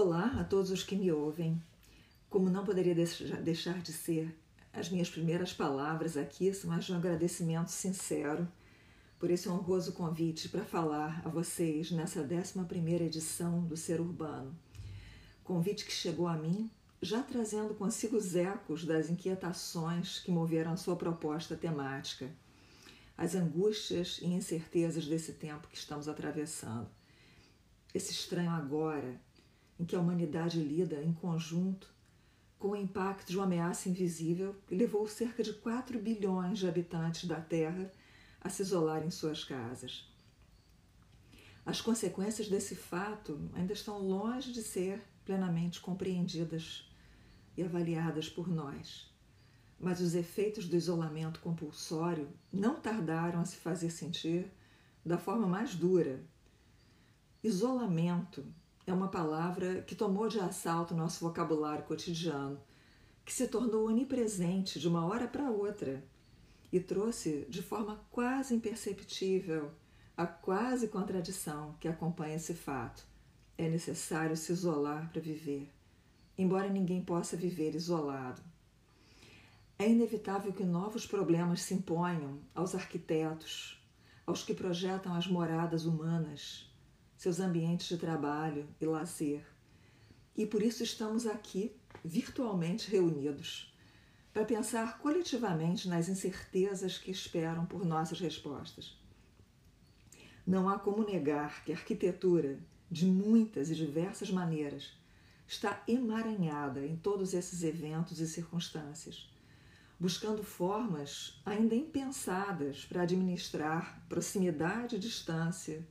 Olá a todos os que me ouvem. Como não poderia deixar de ser, as minhas primeiras palavras aqui são as de um agradecimento sincero por esse honroso convite para falar a vocês nessa 11 edição do Ser Urbano. Convite que chegou a mim já trazendo consigo os ecos das inquietações que moveram sua proposta temática, as angústias e incertezas desse tempo que estamos atravessando. Esse estranho agora em que a humanidade lida em conjunto com o impacto de uma ameaça invisível que levou cerca de 4 bilhões de habitantes da Terra a se isolar em suas casas. As consequências desse fato ainda estão longe de ser plenamente compreendidas e avaliadas por nós. Mas os efeitos do isolamento compulsório não tardaram a se fazer sentir da forma mais dura. Isolamento é uma palavra que tomou de assalto nosso vocabulário cotidiano, que se tornou onipresente de uma hora para outra e trouxe de forma quase imperceptível a quase contradição que acompanha esse fato. É necessário se isolar para viver, embora ninguém possa viver isolado. É inevitável que novos problemas se imponham aos arquitetos, aos que projetam as moradas humanas, seus ambientes de trabalho e lazer. E por isso estamos aqui, virtualmente reunidos, para pensar coletivamente nas incertezas que esperam por nossas respostas. Não há como negar que a arquitetura, de muitas e diversas maneiras, está emaranhada em todos esses eventos e circunstâncias, buscando formas ainda impensadas para administrar proximidade e distância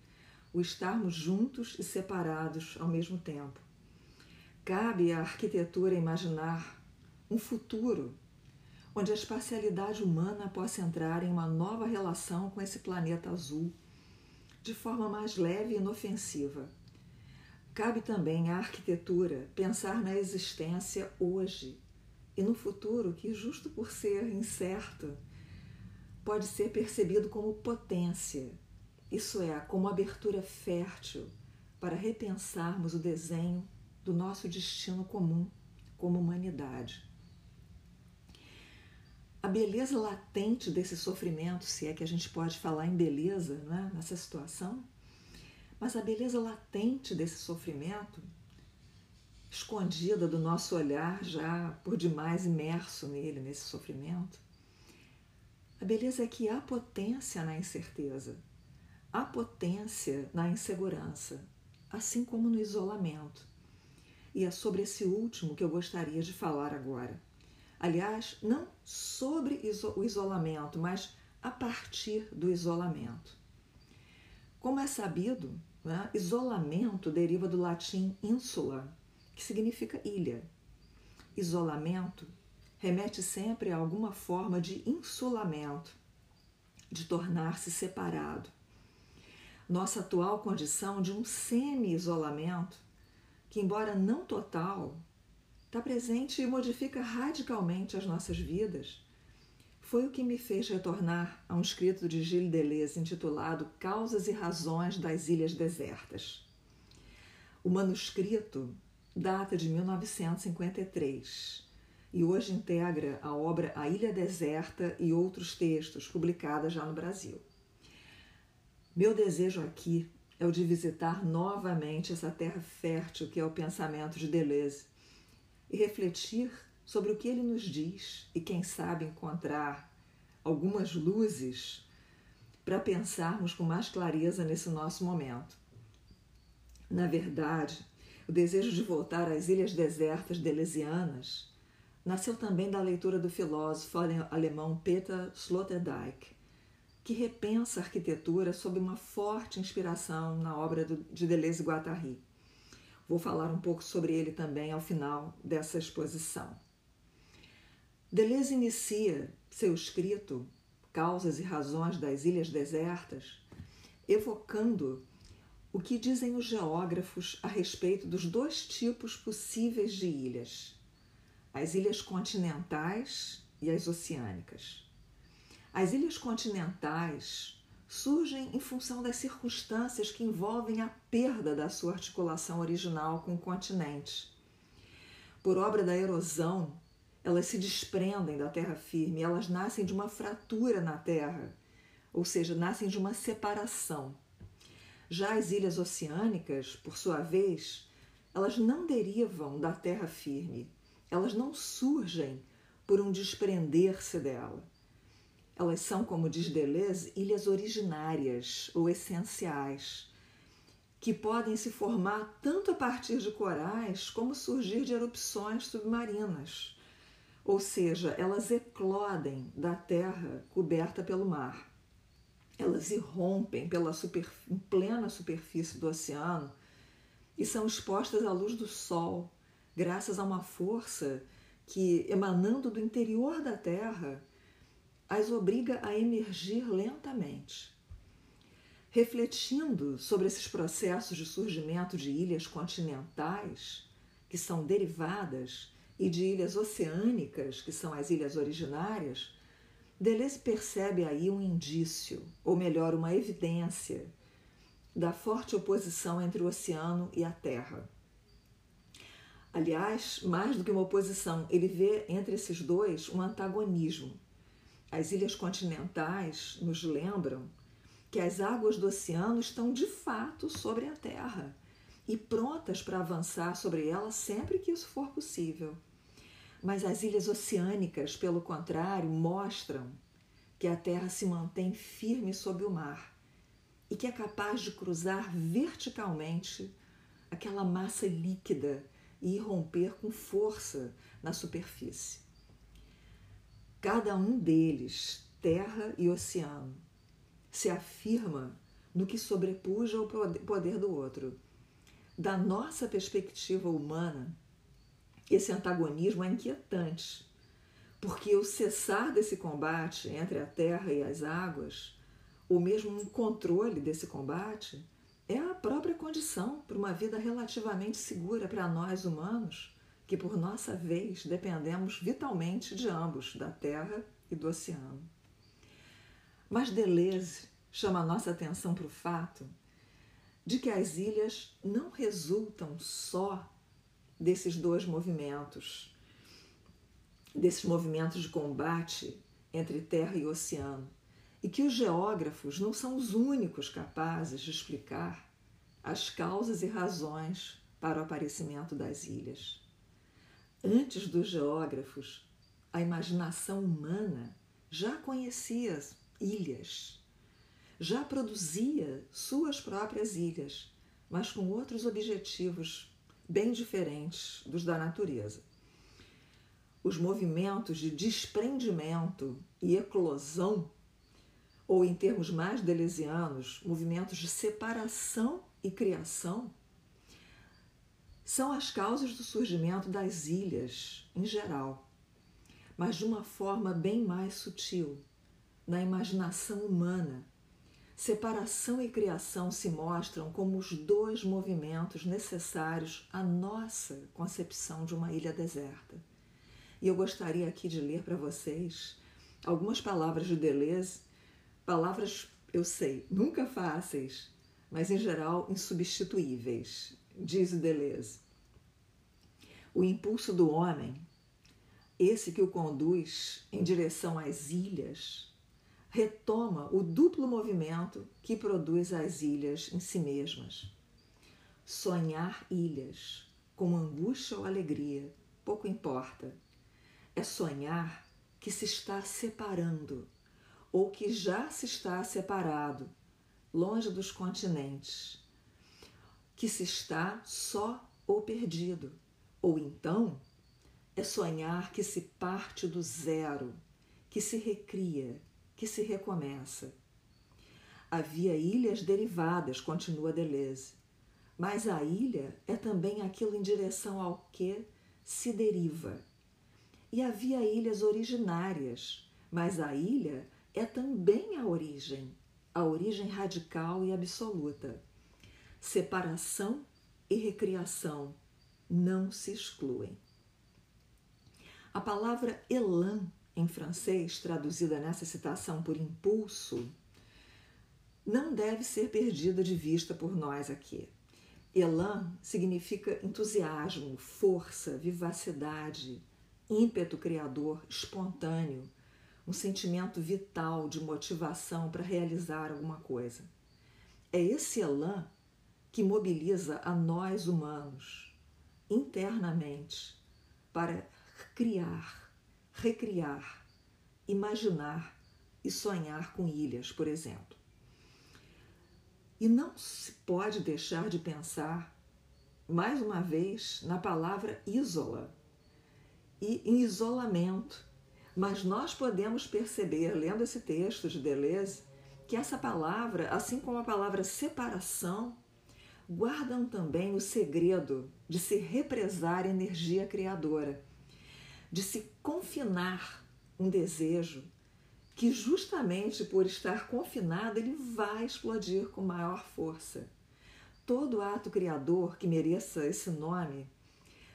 o estarmos juntos e separados ao mesmo tempo. Cabe à arquitetura imaginar um futuro onde a espacialidade humana possa entrar em uma nova relação com esse planeta azul de forma mais leve e inofensiva. Cabe também à arquitetura pensar na existência hoje e no futuro que, justo por ser incerto, pode ser percebido como potência isso é, como abertura fértil para repensarmos o desenho do nosso destino comum como humanidade. A beleza latente desse sofrimento, se é que a gente pode falar em beleza né, nessa situação, mas a beleza latente desse sofrimento, escondida do nosso olhar já por demais imerso nele, nesse sofrimento, a beleza é que há potência na incerteza há potência na insegurança, assim como no isolamento. E é sobre esse último que eu gostaria de falar agora. Aliás, não sobre o isolamento, mas a partir do isolamento. Como é sabido, né, isolamento deriva do latim insula, que significa ilha. Isolamento remete sempre a alguma forma de insulamento, de tornar-se separado nossa atual condição de um semi-isolamento, que, embora não total, está presente e modifica radicalmente as nossas vidas, foi o que me fez retornar a um escrito de Gilles Deleuze intitulado Causas e Razões das Ilhas Desertas. O manuscrito data de 1953 e hoje integra a obra A Ilha Deserta e outros textos publicada já no Brasil. Meu desejo aqui é o de visitar novamente essa terra fértil que é o pensamento de Deleuze e refletir sobre o que ele nos diz e, quem sabe, encontrar algumas luzes para pensarmos com mais clareza nesse nosso momento. Na verdade, o desejo de voltar às ilhas desertas deleuzianas nasceu também da leitura do filósofo alemão Peter Sloterdijk, que repensa a arquitetura sob uma forte inspiração na obra de Deleuze e Guattari. Vou falar um pouco sobre ele também ao final dessa exposição. Deleuze inicia seu escrito Causas e Razões das Ilhas Desertas, evocando o que dizem os geógrafos a respeito dos dois tipos possíveis de ilhas: as ilhas continentais e as oceânicas. As ilhas continentais surgem em função das circunstâncias que envolvem a perda da sua articulação original com o continente. Por obra da erosão, elas se desprendem da terra firme, elas nascem de uma fratura na terra, ou seja, nascem de uma separação. Já as ilhas oceânicas, por sua vez, elas não derivam da terra firme, elas não surgem por um desprender-se dela. Elas são, como diz Deleuze, ilhas originárias ou essenciais, que podem se formar tanto a partir de corais como surgir de erupções submarinas. Ou seja, elas eclodem da terra coberta pelo mar. Elas irrompem pela super, em plena superfície do oceano e são expostas à luz do sol, graças a uma força que, emanando do interior da terra, as obriga a emergir lentamente. Refletindo sobre esses processos de surgimento de ilhas continentais, que são derivadas, e de ilhas oceânicas, que são as ilhas originárias, Deleuze percebe aí um indício, ou melhor, uma evidência, da forte oposição entre o oceano e a terra. Aliás, mais do que uma oposição, ele vê entre esses dois um antagonismo. As ilhas continentais nos lembram que as águas do oceano estão de fato sobre a Terra e prontas para avançar sobre ela sempre que isso for possível. Mas as ilhas oceânicas, pelo contrário, mostram que a Terra se mantém firme sob o mar e que é capaz de cruzar verticalmente aquela massa líquida e irromper com força na superfície. Cada um deles, terra e oceano, se afirma no que sobrepuja o poder do outro. Da nossa perspectiva humana, esse antagonismo é inquietante, porque o cessar desse combate entre a terra e as águas, ou mesmo um controle desse combate, é a própria condição para uma vida relativamente segura para nós humanos, que por nossa vez dependemos vitalmente de ambos, da terra e do oceano. Mas Deleuze chama nossa atenção para o fato de que as ilhas não resultam só desses dois movimentos, desses movimentos de combate entre terra e oceano, e que os geógrafos não são os únicos capazes de explicar as causas e razões para o aparecimento das ilhas. Antes dos geógrafos, a imaginação humana já conhecia ilhas, já produzia suas próprias ilhas, mas com outros objetivos bem diferentes dos da natureza. Os movimentos de desprendimento e eclosão ou em termos mais deleuzianos, movimentos de separação e criação, são as causas do surgimento das ilhas em geral, mas de uma forma bem mais sutil, na imaginação humana. Separação e criação se mostram como os dois movimentos necessários à nossa concepção de uma ilha deserta. E eu gostaria aqui de ler para vocês algumas palavras de Deleuze Palavras, eu sei, nunca fáceis, mas em geral insubstituíveis, diz Deleuze. O impulso do homem, esse que o conduz em direção às ilhas, retoma o duplo movimento que produz as ilhas em si mesmas. Sonhar ilhas, com angústia ou alegria, pouco importa. É sonhar que se está separando ou que já se está separado, longe dos continentes, que se está só ou perdido, ou então é sonhar que se parte do zero, que se recria, que se recomeça. Havia ilhas derivadas, continua Deleuze, mas a ilha é também aquilo em direção ao que se deriva. E havia ilhas originárias, mas a ilha é também a origem, a origem radical e absoluta. Separação e recriação não se excluem. A palavra elan, em francês, traduzida nessa citação por impulso, não deve ser perdida de vista por nós aqui. Elan significa entusiasmo, força, vivacidade, ímpeto criador, espontâneo, um sentimento vital de motivação para realizar alguma coisa. É esse elan que mobiliza a nós humanos internamente para criar, recriar, imaginar e sonhar com ilhas, por exemplo. E não se pode deixar de pensar, mais uma vez, na palavra isola e em isolamento. Mas nós podemos perceber, lendo esse texto de Deleuze, que essa palavra, assim como a palavra separação, guardam também o segredo de se represar energia criadora, de se confinar um desejo que justamente por estar confinado ele vai explodir com maior força. Todo ato criador que mereça esse nome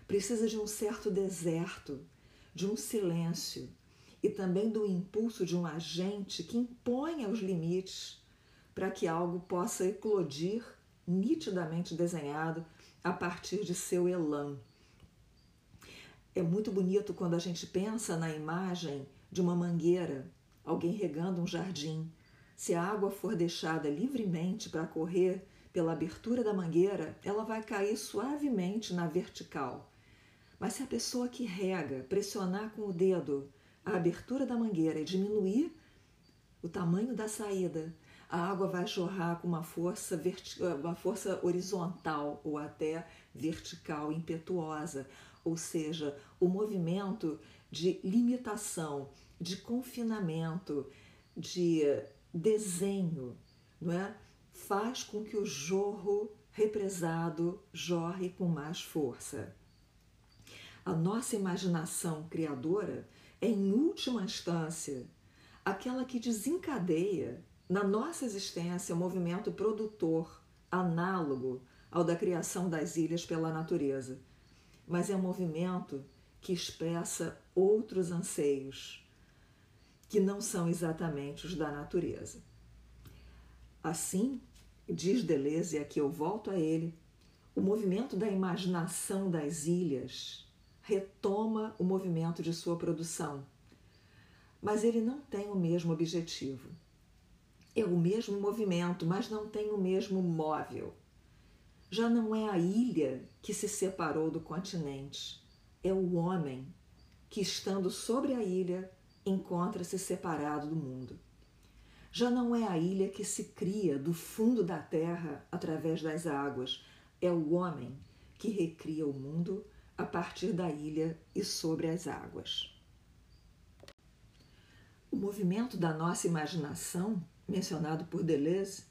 precisa de um certo deserto, de um silêncio e também do impulso de um agente que imponha os limites para que algo possa eclodir nitidamente desenhado a partir de seu elan. É muito bonito quando a gente pensa na imagem de uma mangueira alguém regando um jardim, se a água for deixada livremente para correr pela abertura da mangueira, ela vai cair suavemente na vertical. Mas se a pessoa que rega pressionar com o dedo a abertura da mangueira e diminuir o tamanho da saída, a água vai jorrar com uma força, uma força horizontal ou até vertical, impetuosa, ou seja, o movimento de limitação de confinamento, de desenho, não é? faz com que o jorro represado jorre com mais força. A nossa imaginação criadora é, em última instância, aquela que desencadeia na nossa existência o movimento produtor análogo ao da criação das ilhas pela natureza, mas é um movimento que expressa outros anseios, que não são exatamente os da natureza. Assim, diz Deleuze, e aqui eu volto a ele, o movimento da imaginação das ilhas retoma o movimento de sua produção, mas ele não tem o mesmo objetivo. É o mesmo movimento, mas não tem o mesmo móvel. Já não é a ilha que se separou do continente, é o homem que, estando sobre a ilha, encontra-se separado do mundo. Já não é a ilha que se cria do fundo da terra através das águas, é o homem que recria o mundo a partir da ilha e sobre as águas. O movimento da nossa imaginação, mencionado por Deleuze,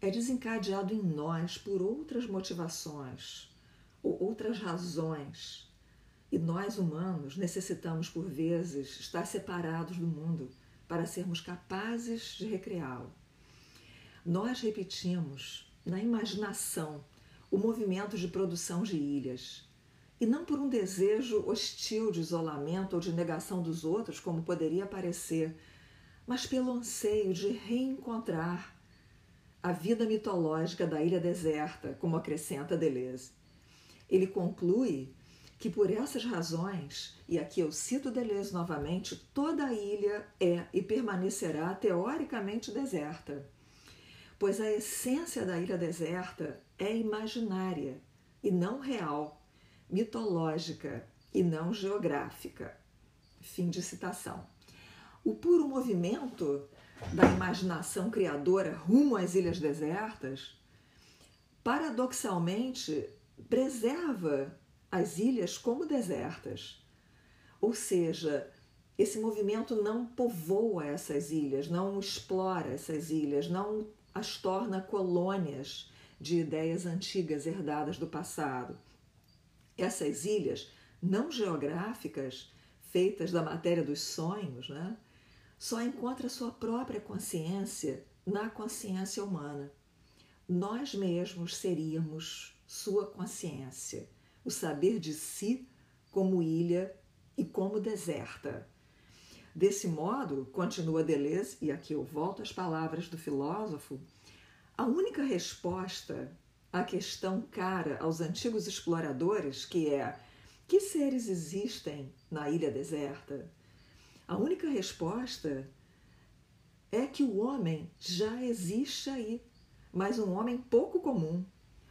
é desencadeado em nós por outras motivações ou outras razões e nós, humanos, necessitamos, por vezes, estar separados do mundo para sermos capazes de recriá-lo. Nós repetimos, na imaginação, o movimento de produção de ilhas, e não por um desejo hostil de isolamento ou de negação dos outros, como poderia parecer, mas pelo anseio de reencontrar a vida mitológica da ilha deserta, como acrescenta Deleuze. Ele conclui que por essas razões, e aqui eu cito Deleuze novamente, toda a ilha é e permanecerá teoricamente deserta, pois a essência da ilha deserta é imaginária e não real, mitológica e não geográfica. Fim de citação. O puro movimento da imaginação criadora rumo às ilhas desertas, paradoxalmente, preserva as ilhas como desertas. Ou seja, esse movimento não povoa essas ilhas, não explora essas ilhas, não as torna colônias de ideias antigas herdadas do passado. Essas ilhas não geográficas, feitas da matéria dos sonhos, né, só encontra sua própria consciência na consciência humana. Nós mesmos seríamos sua consciência o saber de si como ilha e como deserta. Desse modo, continua Deleuze, e aqui eu volto às palavras do filósofo, A única resposta à questão cara aos antigos exploradores, que é que seres existem na ilha deserta? A única resposta é que o homem já existe aí, mas um homem pouco comum,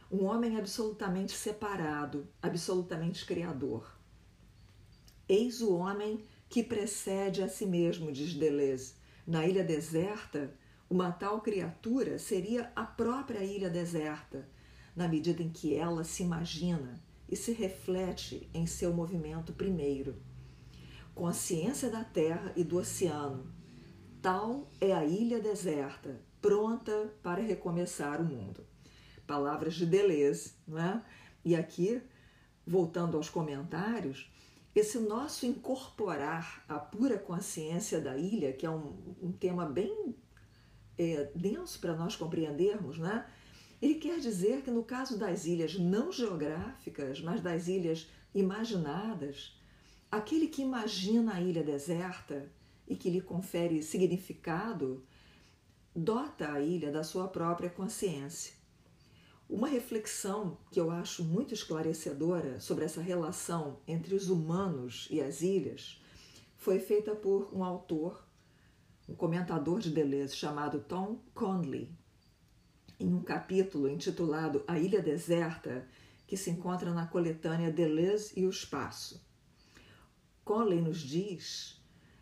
um homem absolutamente separado, absolutamente criador. Eis o homem que precede a si mesmo, diz Deleuze. Na ilha deserta, uma tal criatura seria a própria ilha deserta, na medida em que ela se imagina e se reflete em seu movimento primeiro. Consciência da terra e do oceano, tal é a ilha deserta, pronta para recomeçar o mundo. Palavras de Deleuze, não é? E aqui, voltando aos comentários, esse nosso incorporar a pura consciência da ilha, que é um, um tema bem é, denso para nós compreendermos, né? Ele quer dizer que no caso das ilhas não geográficas, mas das ilhas imaginadas, aquele que imagina a ilha deserta e que lhe confere significado, dota a ilha da sua própria consciência. Uma reflexão que eu acho muito esclarecedora sobre essa relação entre os humanos e as ilhas foi feita por um autor um comentador de Deleuze chamado Tom Conley, em um capítulo intitulado A Ilha Deserta, que se encontra na coletânea Deleuze e o Espaço. Conley nos diz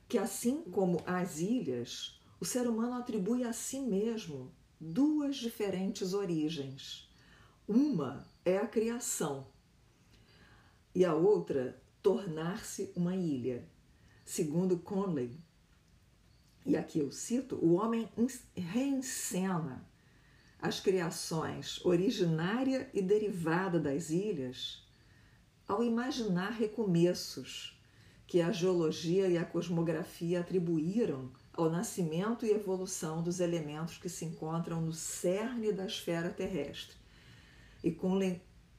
que, assim como as ilhas, o ser humano atribui a si mesmo duas diferentes origens. Uma é a criação e a outra, tornar-se uma ilha. Segundo Conley, e aqui eu cito, o homem reencena as criações originária e derivada das ilhas ao imaginar recomeços que a geologia e a cosmografia atribuíram ao nascimento e evolução dos elementos que se encontram no cerne da esfera terrestre. E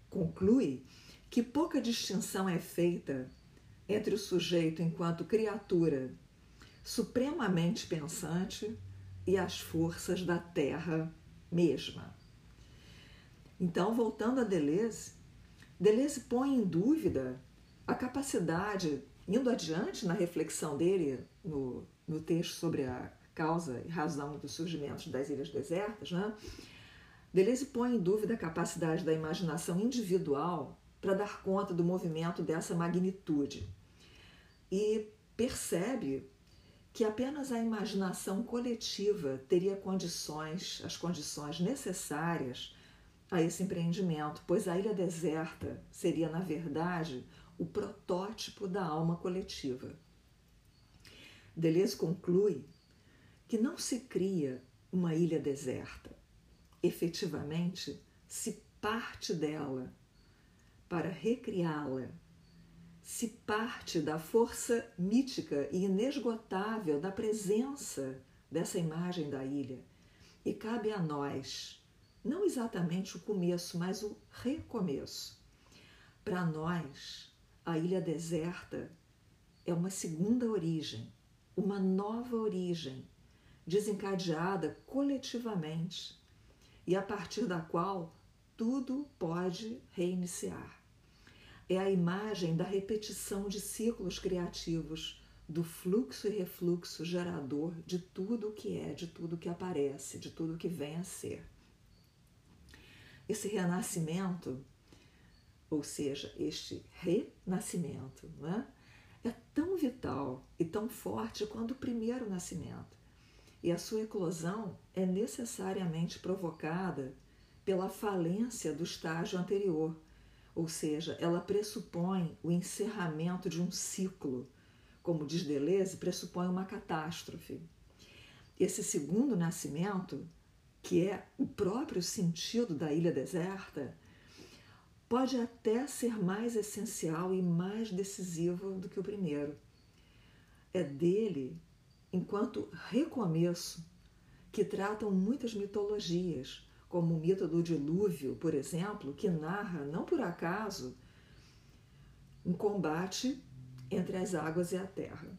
conclui que pouca distinção é feita entre o sujeito enquanto criatura supremamente pensante e as forças da terra mesma. Então, voltando a Deleuze, Deleuze põe em dúvida a capacidade, indo adiante na reflexão dele no, no texto sobre a causa e razão dos surgimentos das ilhas desertas, né? Deleuze põe em dúvida a capacidade da imaginação individual para dar conta do movimento dessa magnitude e percebe que apenas a imaginação coletiva teria condições, as condições necessárias a esse empreendimento, pois a ilha deserta seria, na verdade, o protótipo da alma coletiva. Deleuze conclui que não se cria uma ilha deserta, efetivamente se parte dela para recriá-la se parte da força mítica e inesgotável da presença dessa imagem da ilha. E cabe a nós, não exatamente o começo, mas o recomeço. Para nós, a ilha deserta é uma segunda origem, uma nova origem, desencadeada coletivamente e a partir da qual tudo pode reiniciar é a imagem da repetição de ciclos criativos, do fluxo e refluxo gerador de tudo o que é, de tudo que aparece, de tudo que vem a ser. Esse renascimento, ou seja, este renascimento, né, é tão vital e tão forte quanto o primeiro nascimento. E a sua eclosão é necessariamente provocada pela falência do estágio anterior, ou seja, ela pressupõe o encerramento de um ciclo, como diz Deleuze, pressupõe uma catástrofe. Esse segundo nascimento, que é o próprio sentido da ilha deserta, pode até ser mais essencial e mais decisivo do que o primeiro. É dele, enquanto recomeço, que tratam muitas mitologias, como o mito do dilúvio, por exemplo, que narra, não por acaso, um combate entre as águas e a terra.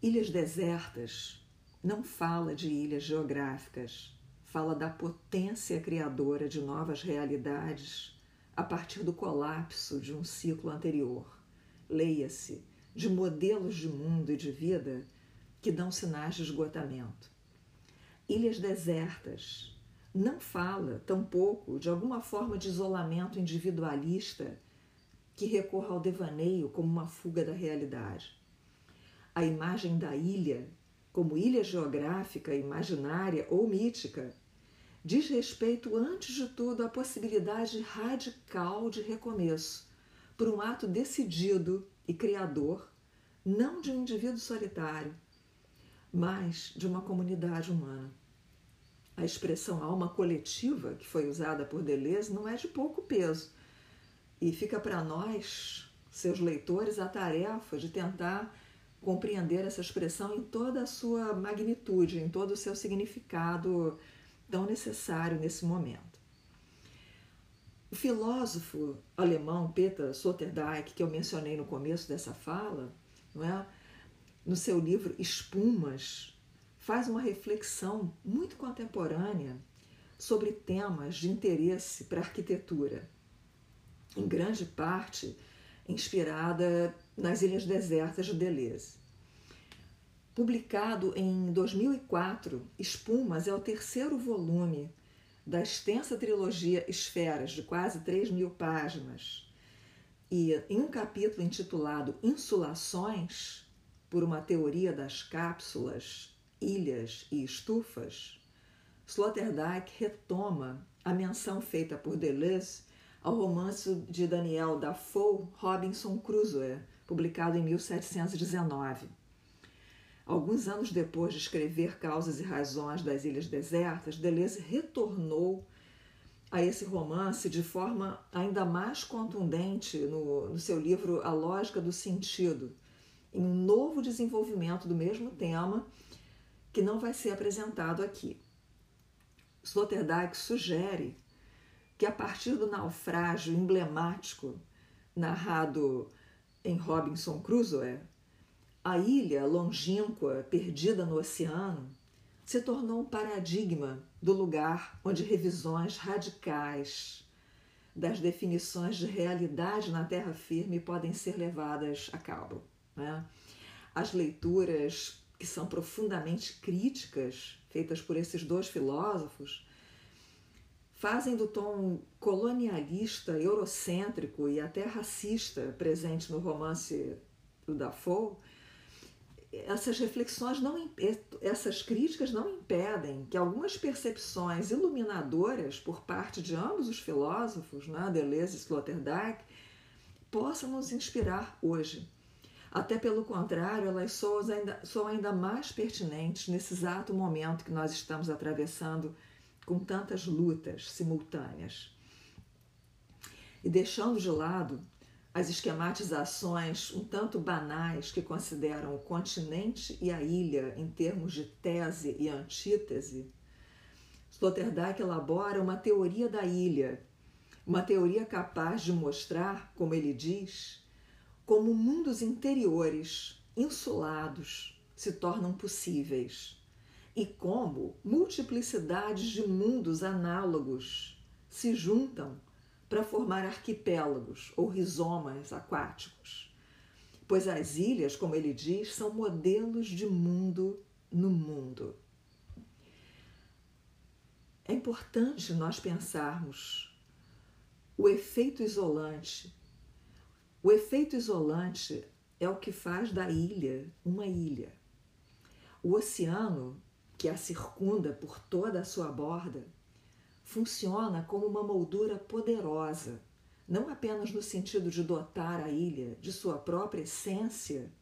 Ilhas desertas não fala de ilhas geográficas, fala da potência criadora de novas realidades a partir do colapso de um ciclo anterior. Leia-se, de modelos de mundo e de vida que dão sinais de esgotamento. Ilhas desertas. Não fala, tampouco, de alguma forma de isolamento individualista que recorra ao devaneio como uma fuga da realidade. A imagem da ilha, como ilha geográfica, imaginária ou mítica, diz respeito, antes de tudo, à possibilidade radical de recomeço, por um ato decidido e criador, não de um indivíduo solitário, mas de uma comunidade humana. A expressão alma coletiva, que foi usada por Deleuze, não é de pouco peso. E fica para nós, seus leitores, a tarefa de tentar compreender essa expressão em toda a sua magnitude, em todo o seu significado tão necessário nesse momento. O filósofo alemão Peter Sloterdijk, que eu mencionei no começo dessa fala, não é? no seu livro Espumas, faz uma reflexão muito contemporânea sobre temas de interesse para a arquitetura, em grande parte inspirada nas Ilhas Desertas de Deleuze. Publicado em 2004, Espumas é o terceiro volume da extensa trilogia Esferas, de quase 3 mil páginas. E em um capítulo intitulado Insulações, por uma teoria das cápsulas, ilhas e estufas, Sloterdijk retoma a menção feita por Deleuze ao romance de Daniel Dafoe Robinson Crusoe, publicado em 1719. Alguns anos depois de escrever Causas e Razões das Ilhas Desertas, Deleuze retornou a esse romance de forma ainda mais contundente no, no seu livro A Lógica do Sentido, em um novo desenvolvimento do mesmo tema que não vai ser apresentado aqui. Sloterdijk sugere que a partir do naufrágio emblemático narrado em Robinson Crusoe, a ilha longínqua, perdida no oceano, se tornou um paradigma do lugar onde revisões radicais das definições de realidade na terra firme podem ser levadas a cabo. Né? As leituras que são profundamente críticas, feitas por esses dois filósofos, fazem do tom colonialista, eurocêntrico e até racista presente no romance do Dafoe essas reflexões não essas críticas não impedem que algumas percepções iluminadoras por parte de ambos os filósofos, né, Deleuze e Sloterdijk, possam nos inspirar hoje. Até pelo contrário, elas são ainda, ainda mais pertinentes nesse exato momento que nós estamos atravessando com tantas lutas simultâneas. E deixando de lado as esquematizações um tanto banais que consideram o continente e a ilha em termos de tese e antítese, Sloterdijk elabora uma teoria da ilha, uma teoria capaz de mostrar, como ele diz, como mundos interiores, insulados, se tornam possíveis e como multiplicidades de mundos análogos se juntam para formar arquipélagos ou rizomas aquáticos, pois as ilhas, como ele diz, são modelos de mundo no mundo. É importante nós pensarmos o efeito isolante. O efeito isolante é o que faz da ilha uma ilha. O oceano, que a circunda por toda a sua borda, funciona como uma moldura poderosa, não apenas no sentido de dotar a ilha de sua própria essência,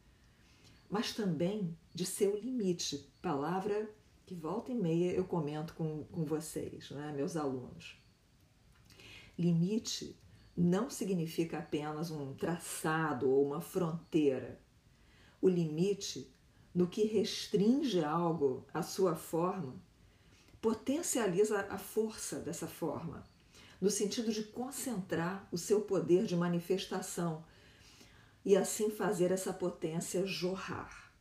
mas também de seu limite, palavra que volta e meia eu comento com, com vocês, né, meus alunos. Limite não significa apenas um traçado ou uma fronteira. O limite, no que restringe algo à sua forma, potencializa a força dessa forma, no sentido de concentrar o seu poder de manifestação e assim fazer essa potência jorrar.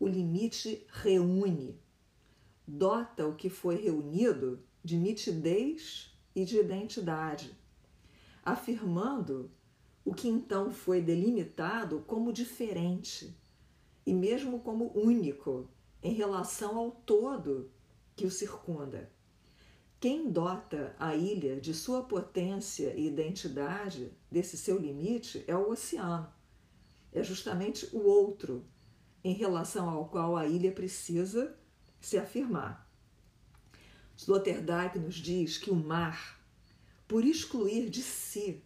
O limite reúne. dota o que foi reunido de nitidez e de identidade, afirmando o que então foi delimitado como diferente e mesmo como único em relação ao todo que o circunda. Quem dota a ilha de sua potência e identidade, desse seu limite, é o oceano. É justamente o outro em relação ao qual a ilha precisa se afirmar. Sloterdijk nos diz que o mar, por excluir de si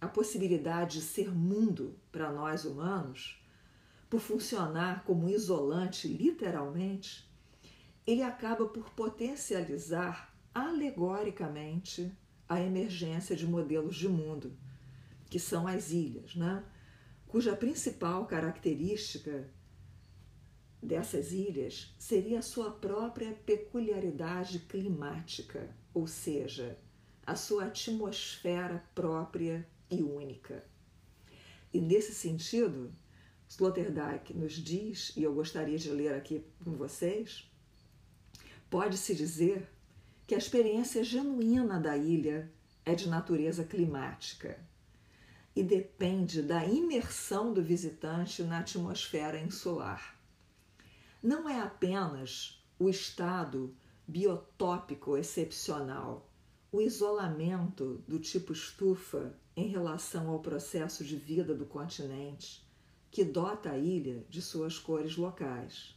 a possibilidade de ser mundo para nós humanos, por funcionar como isolante literalmente, ele acaba por potencializar alegoricamente a emergência de modelos de mundo, que são as ilhas, né? cuja principal característica dessas ilhas seria a sua própria peculiaridade climática, ou seja, a sua atmosfera própria e única. E nesse sentido, Sloterdijk nos diz, e eu gostaria de ler aqui com vocês, pode-se dizer que a experiência genuína da ilha é de natureza climática e depende da imersão do visitante na atmosfera insular. Não é apenas o estado biotópico excepcional, o isolamento do tipo estufa em relação ao processo de vida do continente, que dota a ilha de suas cores locais.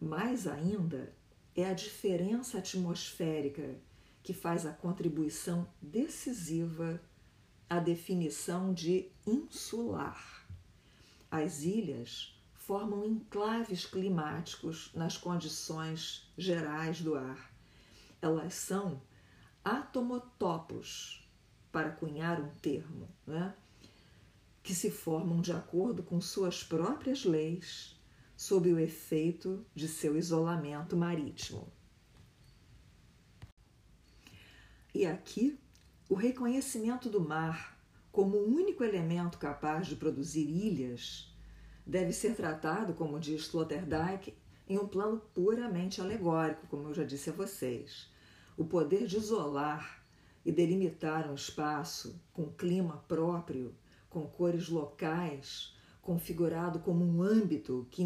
Mais ainda, é a diferença atmosférica que faz a contribuição decisiva à definição de insular. As ilhas formam enclaves climáticos nas condições gerais do ar. Elas são atomotopos, para cunhar um termo, né? Que se formam de acordo com suas próprias leis, sob o efeito de seu isolamento marítimo. E aqui, o reconhecimento do mar como o único elemento capaz de produzir ilhas deve ser tratado, como diz Sloterdijk, em um plano puramente alegórico, como eu já disse a vocês. O poder de isolar e delimitar um espaço com clima próprio, com cores locais, configurado como um âmbito que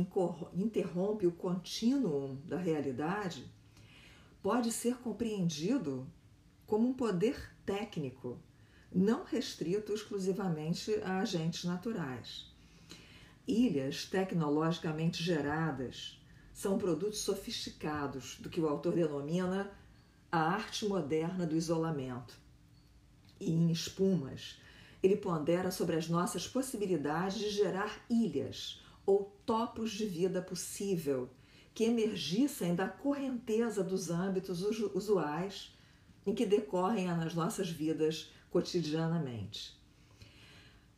interrompe o contínuo da realidade, pode ser compreendido como um poder técnico, não restrito exclusivamente a agentes naturais. Ilhas tecnologicamente geradas são produtos sofisticados do que o autor denomina a arte moderna do isolamento. E em espumas, ele pondera sobre as nossas possibilidades de gerar ilhas ou topos de vida possível que emergissem da correnteza dos âmbitos usuais em que decorrem nas nossas vidas cotidianamente.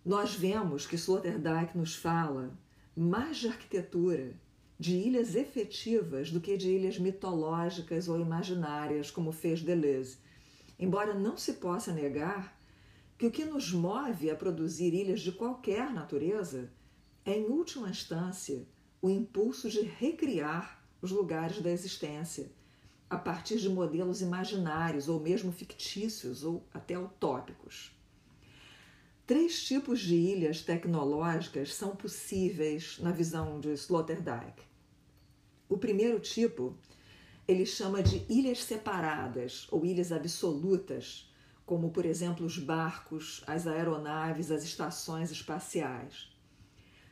Nós vemos que Sloterdijk nos fala mais de arquitetura de ilhas efetivas do que de ilhas mitológicas ou imaginárias, como fez Deleuze. Embora não se possa negar que o que nos move a produzir ilhas de qualquer natureza é, em última instância, o impulso de recriar os lugares da existência a partir de modelos imaginários ou mesmo fictícios ou até utópicos. Três tipos de ilhas tecnológicas são possíveis na visão de Sloterdijk. O primeiro tipo ele chama de ilhas separadas ou ilhas absolutas, como por exemplo os barcos, as aeronaves, as estações espaciais.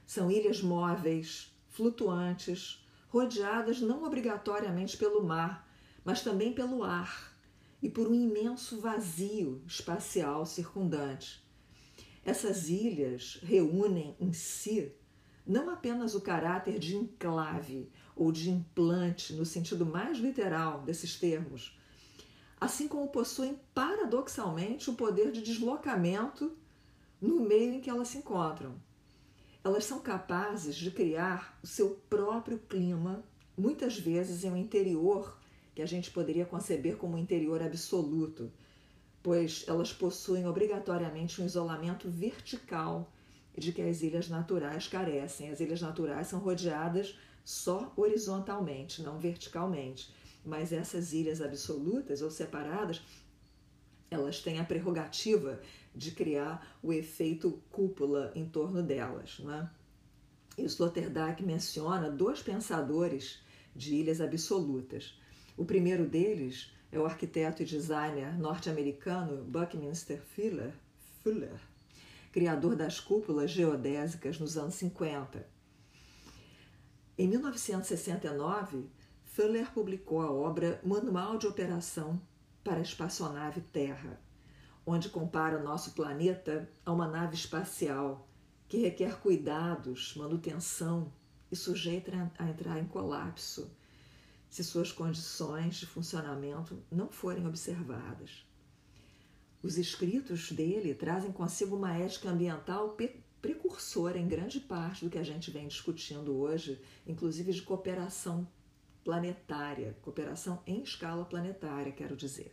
São ilhas móveis, flutuantes, rodeadas não obrigatoriamente pelo mar, mas também pelo ar e por um imenso vazio espacial circundante essas ilhas reúnem em si não apenas o caráter de enclave ou de implante no sentido mais literal desses termos, assim como possuem paradoxalmente o poder de deslocamento no meio em que elas se encontram. Elas são capazes de criar o seu próprio clima, muitas vezes em um interior que a gente poderia conceber como um interior absoluto, pois elas possuem obrigatoriamente um isolamento vertical de que as ilhas naturais carecem. As ilhas naturais são rodeadas só horizontalmente, não verticalmente. Mas essas ilhas absolutas ou separadas, elas têm a prerrogativa de criar o efeito cúpula em torno delas. Né? E Sloterdijk menciona dois pensadores de ilhas absolutas. O primeiro deles é o arquiteto e designer norte-americano Buckminster Fuller, Fuller, criador das cúpulas geodésicas nos anos 50. Em 1969, Fuller publicou a obra Manual de Operação para a Espaçonave Terra, onde compara o nosso planeta a uma nave espacial que requer cuidados, manutenção e sujeita a entrar em colapso se suas condições de funcionamento não forem observadas. Os escritos dele trazem consigo uma ética ambiental precursora em grande parte do que a gente vem discutindo hoje, inclusive de cooperação planetária, cooperação em escala planetária, quero dizer.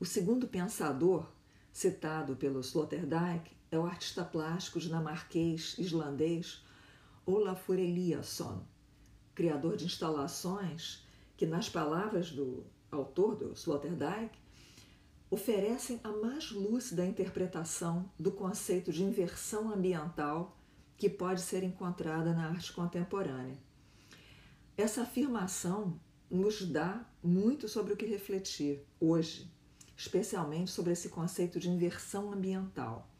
O segundo pensador citado pelo Sloterdijk é o artista plástico dinamarquês islandês Olafur Eliasson, criador de instalações que, nas palavras do autor do Sloterdijk, oferecem a mais lúcida interpretação do conceito de inversão ambiental que pode ser encontrada na arte contemporânea. Essa afirmação nos dá muito sobre o que refletir hoje, especialmente sobre esse conceito de inversão ambiental.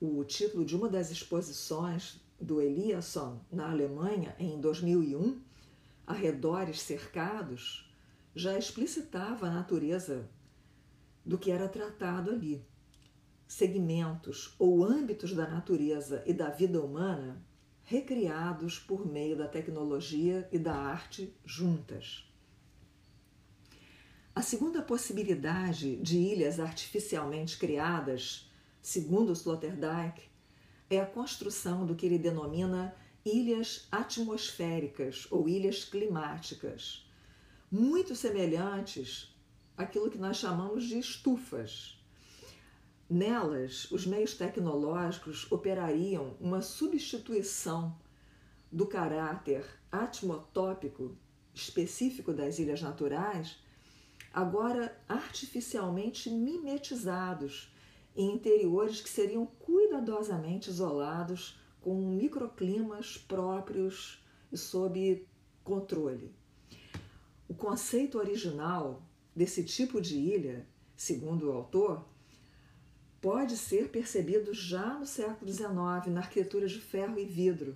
O título de uma das exposições do Eliasson na Alemanha em 2001, Arredores Cercados, já explicitava a natureza do que era tratado ali. Segmentos ou âmbitos da natureza e da vida humana recriados por meio da tecnologia e da arte juntas. A segunda possibilidade de ilhas artificialmente criadas, segundo Sloterdijk, é a construção do que ele denomina ilhas atmosféricas ou ilhas climáticas, muito semelhantes àquilo que nós chamamos de estufas. Nelas, os meios tecnológicos operariam uma substituição do caráter atmotópico específico das ilhas naturais, agora artificialmente mimetizados em interiores que seriam cuidadosamente isolados com microclimas próprios e sob controle. O conceito original desse tipo de ilha, segundo o autor, pode ser percebido já no século XIX na arquitetura de ferro e vidro,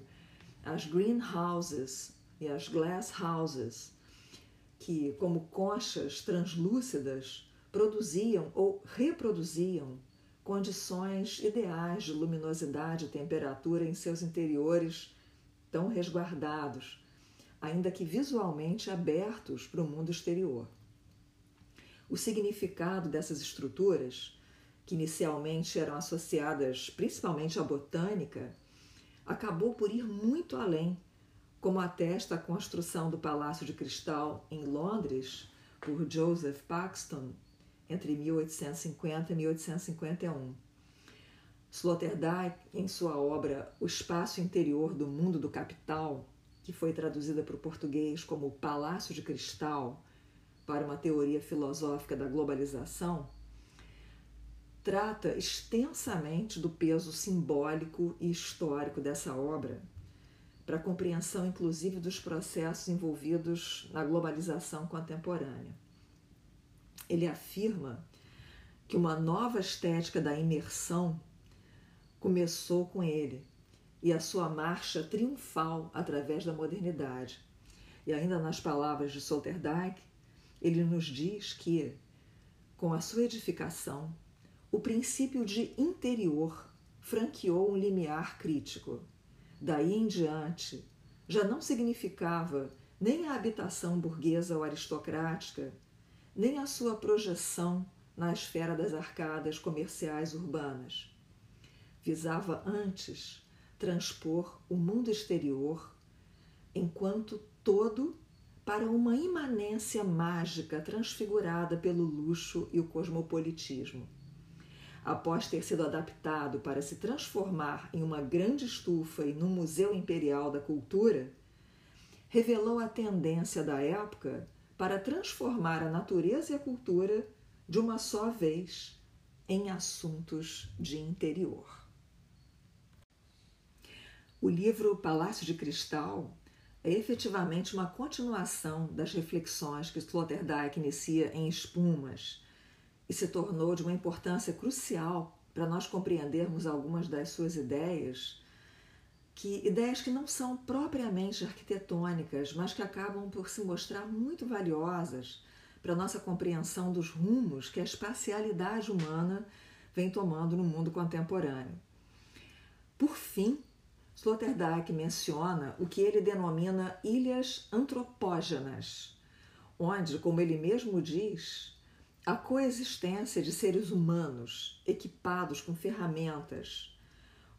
as greenhouses e as glass houses, que, como conchas translúcidas, produziam ou reproduziam condições ideais de luminosidade e temperatura em seus interiores tão resguardados, ainda que visualmente abertos para o mundo exterior. O significado dessas estruturas, que inicialmente eram associadas principalmente à botânica, acabou por ir muito além, como atesta a construção do Palácio de Cristal em Londres por Joseph Paxton entre 1850 e 1851. Sloterdijk, em sua obra O Espaço Interior do Mundo do Capital, que foi traduzida para o português como Palácio de Cristal, para uma teoria filosófica da globalização, trata extensamente do peso simbólico e histórico dessa obra, para a compreensão inclusive dos processos envolvidos na globalização contemporânea ele afirma que uma nova estética da imersão começou com ele e a sua marcha triunfal através da modernidade. E ainda nas palavras de Sloterdijk, ele nos diz que, com a sua edificação, o princípio de interior franqueou um limiar crítico. Daí em diante, já não significava nem a habitação burguesa ou aristocrática, nem a sua projeção na esfera das arcadas comerciais urbanas. Visava antes transpor o mundo exterior enquanto todo para uma imanência mágica transfigurada pelo luxo e o cosmopolitismo. Após ter sido adaptado para se transformar em uma grande estufa e num museu imperial da cultura, revelou a tendência da época para transformar a natureza e a cultura de uma só vez em assuntos de interior. O livro Palácio de Cristal é efetivamente uma continuação das reflexões que Sloterdijk inicia em Espumas e se tornou de uma importância crucial para nós compreendermos algumas das suas ideias, que ideias que não são propriamente arquitetônicas, mas que acabam por se mostrar muito valiosas para nossa compreensão dos rumos que a espacialidade humana vem tomando no mundo contemporâneo. Por fim, Sloterdijk menciona o que ele denomina ilhas antropógenas, onde, como ele mesmo diz, a coexistência de seres humanos equipados com ferramentas,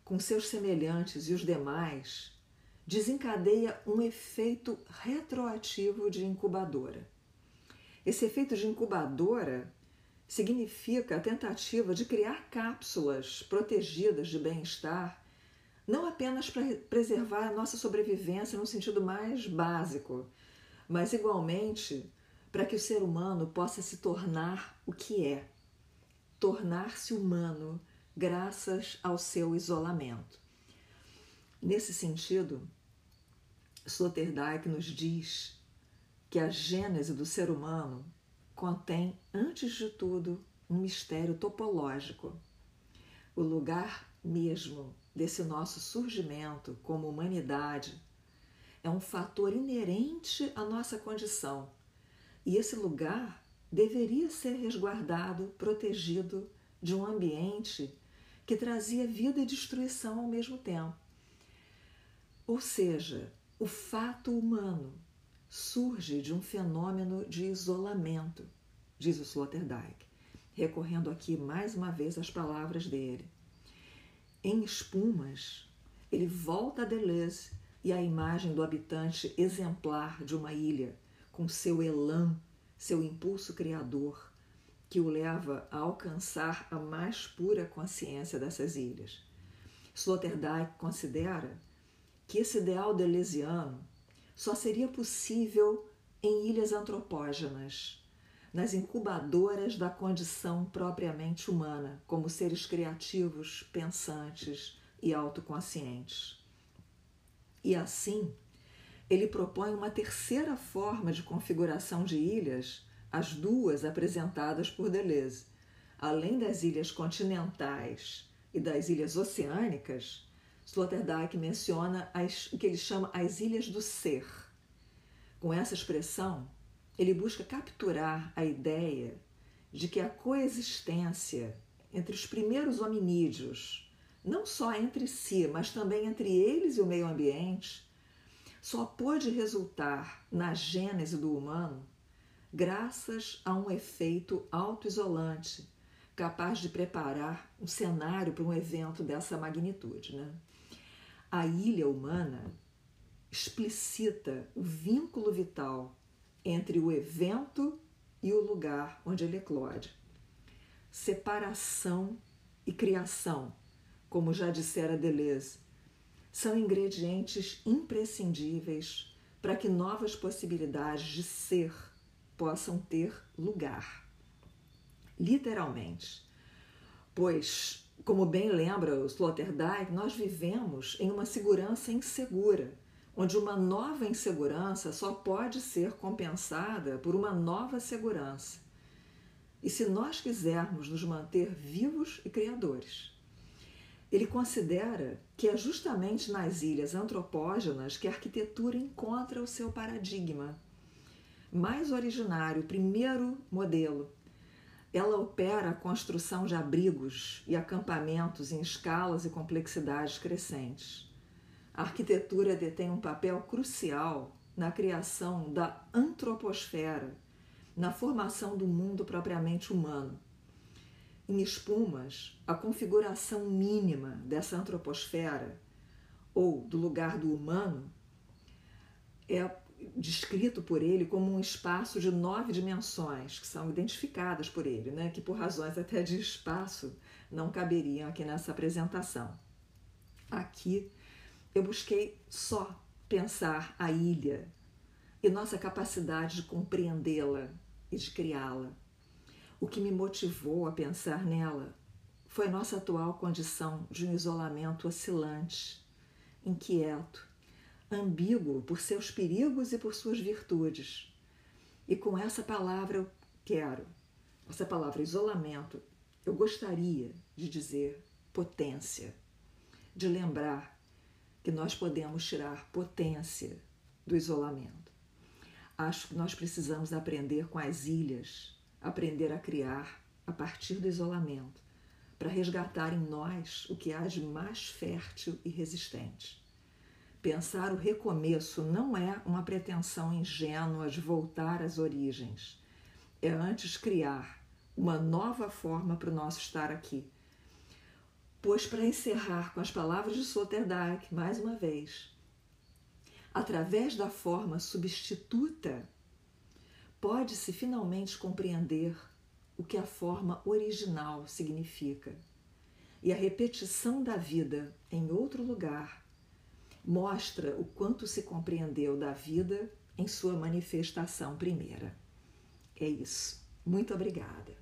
com seus semelhantes e os demais, desencadeia um efeito retroativo de incubadora. Esse efeito de incubadora significa a tentativa de criar cápsulas protegidas de bem-estar, não apenas para preservar a nossa sobrevivência no sentido mais básico, mas igualmente para que o ser humano possa se tornar o que é, tornar-se humano graças ao seu isolamento. Nesse sentido, Sloterdijk nos diz que a gênese do ser humano contém, antes de tudo, um mistério topológico. O lugar mesmo desse nosso surgimento como humanidade é um fator inerente à nossa condição e esse lugar deveria ser resguardado, protegido de um ambiente que trazia vida e destruição ao mesmo tempo. Ou seja, o fato humano surge de um fenômeno de isolamento, diz o Sloterdijk, recorrendo aqui mais uma vez às palavras dele. Em espumas, ele volta a Deleuze e à imagem do habitante exemplar de uma ilha com seu elan, seu impulso criador, que o leva a alcançar a mais pura consciência dessas ilhas. Sloterdijk considera que esse ideal deleuziano só seria possível em ilhas antropógenas, nas incubadoras da condição propriamente humana, como seres criativos, pensantes e autoconscientes. E assim, ele propõe uma terceira forma de configuração de ilhas, as duas apresentadas por Deleuze. Além das ilhas continentais e das ilhas oceânicas, Sloterdijk menciona as, o que ele chama as ilhas do ser. Com essa expressão, ele busca capturar a ideia de que a coexistência entre os primeiros hominídeos, não só entre si, mas também entre eles e o meio ambiente, só pôde resultar na gênese do humano graças a um efeito autoisolante capaz de preparar um cenário para um evento dessa magnitude. Né? A ilha humana explicita o vínculo vital entre o evento e o lugar onde ele eclode. Separação e criação, como já dissera Deleuze, são ingredientes imprescindíveis para que novas possibilidades de ser possam ter lugar. Literalmente. Pois, como bem lembra o Sloterdijk, nós vivemos em uma segurança insegura, onde uma nova insegurança só pode ser compensada por uma nova segurança. E se nós quisermos nos manter vivos e criadores, ele considera que é justamente nas ilhas antropógenas que a arquitetura encontra o seu paradigma. Mais originário, primeiro modelo. Ela opera a construção de abrigos e acampamentos em escalas e complexidades crescentes. A arquitetura detém um papel crucial na criação da antroposfera, na formação do mundo propriamente humano em espumas a configuração mínima dessa antroposfera ou do lugar do humano é descrito por ele como um espaço de nove dimensões que são identificadas por ele, né, que por razões até de espaço não caberiam aqui nessa apresentação. Aqui eu busquei só pensar a ilha e nossa capacidade de compreendê-la e de criá-la. O que me motivou a pensar nela foi nossa atual condição de um isolamento oscilante, inquieto, ambíguo por seus perigos e por suas virtudes. E com essa palavra eu quero, essa palavra isolamento, eu gostaria de dizer potência, de lembrar que nós podemos tirar potência do isolamento. Acho que nós precisamos aprender com as ilhas, aprender a criar a partir do isolamento, para resgatar em nós o que há de mais fértil e resistente. Pensar o recomeço não é uma pretensão ingênua de voltar às origens. É antes criar uma nova forma para o nosso estar aqui. Pois, para encerrar com as palavras de Sloterdijk, mais uma vez, através da forma substituta, pode-se finalmente compreender o que a forma original significa. E a repetição da vida em outro lugar mostra o quanto se compreendeu da vida em sua manifestação primeira. É isso. Muito obrigada.